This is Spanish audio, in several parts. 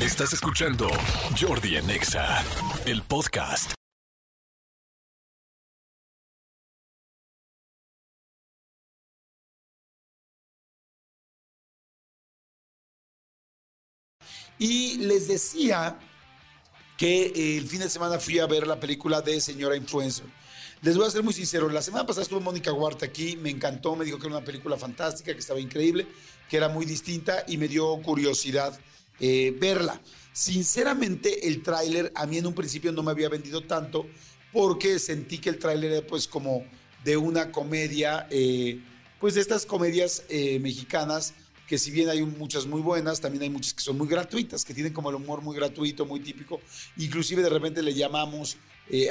Estás escuchando Jordi en Exa, el podcast. Y les decía que eh, el fin de semana fui a ver la película de Señora Influencer. Les voy a ser muy sincero, la semana pasada estuvo Mónica Huarte aquí, me encantó, me dijo que era una película fantástica, que estaba increíble, que era muy distinta y me dio curiosidad eh, verla. Sinceramente, el tráiler a mí en un principio no me había vendido tanto porque sentí que el tráiler era pues como de una comedia, eh, pues de estas comedias eh, mexicanas que si bien hay muchas muy buenas, también hay muchas que son muy gratuitas, que tienen como el humor muy gratuito, muy típico. Inclusive de repente le llamamos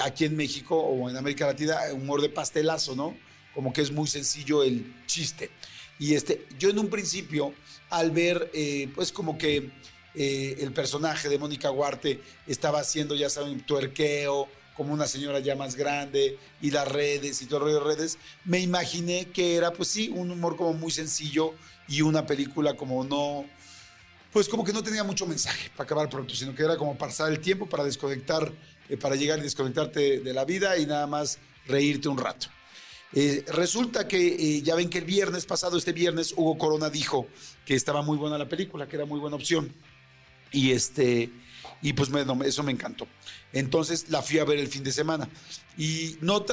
aquí en México o en América Latina humor de pastelazo, ¿no? Como que es muy sencillo el chiste. Y este, yo en un principio, al ver, pues como que eh, el personaje de Mónica Huarte estaba haciendo, ya saben, tuerqueo, como una señora ya más grande, y las redes y todo el rollo de redes, me imaginé que era, pues sí, un humor como muy sencillo y una película como no, pues como que no tenía mucho mensaje para acabar pronto, sino que era como pasar el tiempo para desconectar, eh, para llegar y desconectarte de la vida y nada más reírte un rato. Eh, resulta que ya ven que el viernes pasado, este viernes, Hugo Corona dijo que estaba muy buena la película, que era muy buena opción. Y este, y pues eso me encantó. Entonces la fui a ver el fin de semana. Y no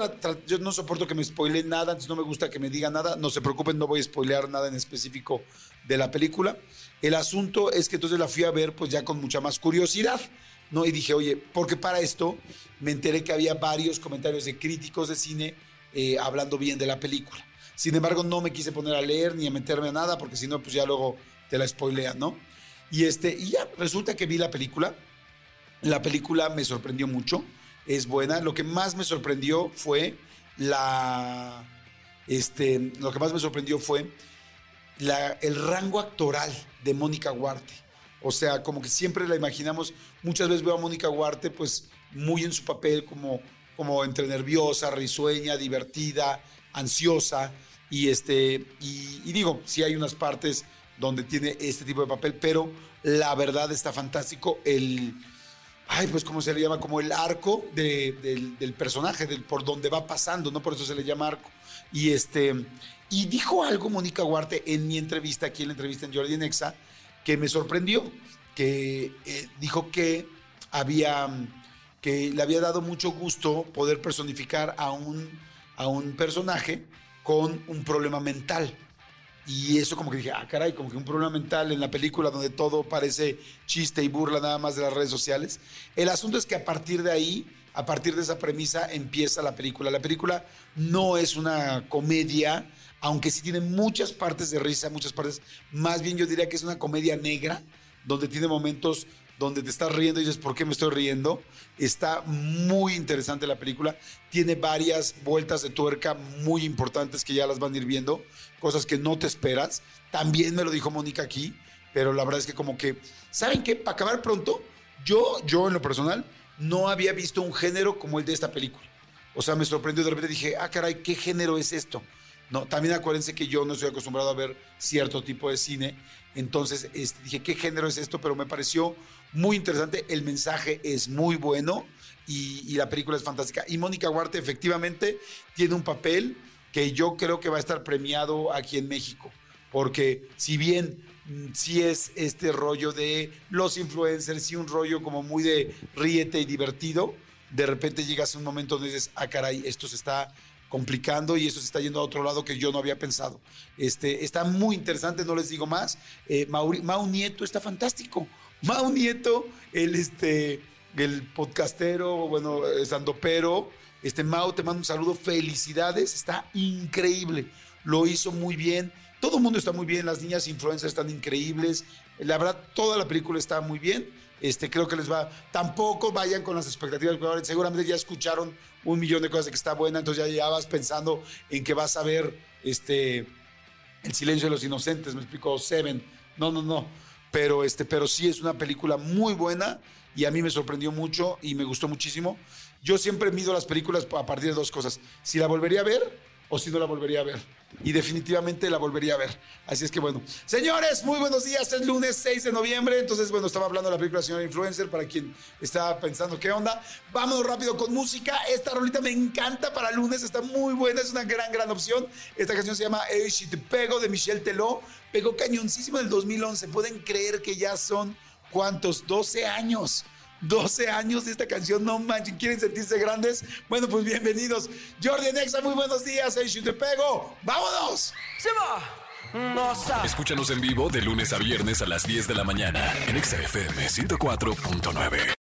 yo no soporto que me spoile nada, entonces no me gusta que me diga nada. No se preocupen, no voy a spoilear nada en específico de la película. El asunto es que entonces la fui a ver pues ya con mucha más curiosidad. ¿no? Y dije, oye, porque para esto me enteré que había varios comentarios de críticos de cine eh, hablando bien de la película. Sin embargo, no me quise poner a leer ni a meterme a nada, porque si no, pues ya luego te la spoilean, ¿no? Y, este, y ya resulta que vi la película. La película me sorprendió mucho. Es buena. Lo que más me sorprendió fue la. Este, lo que más me sorprendió fue la, el rango actoral de Mónica Huarte. O sea, como que siempre la imaginamos. Muchas veces veo a Mónica Huarte, pues, muy en su papel, como, como entre nerviosa, risueña, divertida, ansiosa. Y, este, y, y digo, sí hay unas partes donde tiene este tipo de papel, pero la verdad está fantástico el, ay, pues cómo se le llama, como el arco del, personaje, del, por donde va pasando, ¿no? Por eso se le llama arco. Y este, y dijo algo Mónica Huarte en mi entrevista, aquí en la entrevista en Jordi Nexa, que me sorprendió, que eh, dijo que había, que le había dado mucho gusto poder personificar a un, a un personaje con un problema mental y eso como que dije, ah, caray, como que un problema mental en la película donde todo parece chiste y burla nada más de las redes sociales. El asunto es que a partir de ahí, a partir de esa premisa, empieza la película. La película no es una comedia, aunque sí tiene muchas partes de risa, muchas partes, más bien yo diría que es una comedia negra, donde tiene momentos donde te estás riendo y dices, ¿por qué me estoy riendo? Está muy interesante la película. Tiene varias vueltas de tuerca muy importantes que ya las van a ir viendo, cosas que no te esperas. También me lo dijo Mónica aquí, pero la verdad es que como que, ¿saben qué? Para acabar pronto, yo, yo en lo personal, no había visto un género como el de esta película. O sea, me sorprendió de repente dije, ah, caray, ¿qué género es esto? No, también acuérdense que yo no estoy acostumbrado a ver cierto tipo de cine. Entonces este, dije, ¿qué género es esto? Pero me pareció muy interesante, el mensaje es muy bueno y, la película es fantástica. Y Mónica Huarte efectivamente tiene un papel que yo creo que va a estar premiado aquí en México, porque si bien mm, sí es este rollo de los influencers, y un rollo como muy de ríete y divertido, de repente llegas a un momento donde dices, ah, caray, esto se está complicando y esto se está yendo a otro lado que yo no había pensado. Este, está muy interesante, no les digo más. Eh, Mau Nieto está fantástico. Mau Nieto, el, este, el podcastero, bueno, pero Este, Mau, te mando un saludo, felicidades, está increíble, lo hizo muy bien. Todo el mundo está muy bien, las niñas influencers están increíbles. La verdad, toda la película está muy bien. Este, creo que les va. Tampoco vayan con las expectativas, seguramente ya escucharon un millón de cosas de que está buena, entonces ya, ya vas pensando en que vas a ver este, El silencio de los inocentes, me explico, Seven. No, no, no pero, este, pero sí es una película muy buena y a mí me sorprendió mucho y me gustó muchísimo. Yo siempre mido las películas a partir de dos cosas. Si la volvería a ver o si no la volvería a ver. Y definitivamente la volvería a ver. Así es que bueno. Señores, muy buenos días. Es lunes 6 de noviembre. Entonces, bueno, estaba hablando de la película Señora Influencer para quien estaba pensando qué onda. Vámonos rápido con música. Esta rolita me encanta para lunes. Está muy buena. Es una gran, gran opción. Esta canción se llama Hey, Si Te Pego de Michelle Teló. Pegó cañoncísimo en el 2011. Pueden creer que ya son, ¿cuántos? 12 años. 12 años de esta canción, no manchen, ¿quieren sentirse grandes? Bueno, pues bienvenidos. Jordi Nexa, muy buenos días, hey, te pego, ¡vámonos! ¡Se va! Escúchanos en vivo de lunes a viernes a las 10 de la mañana en XFM 104.9.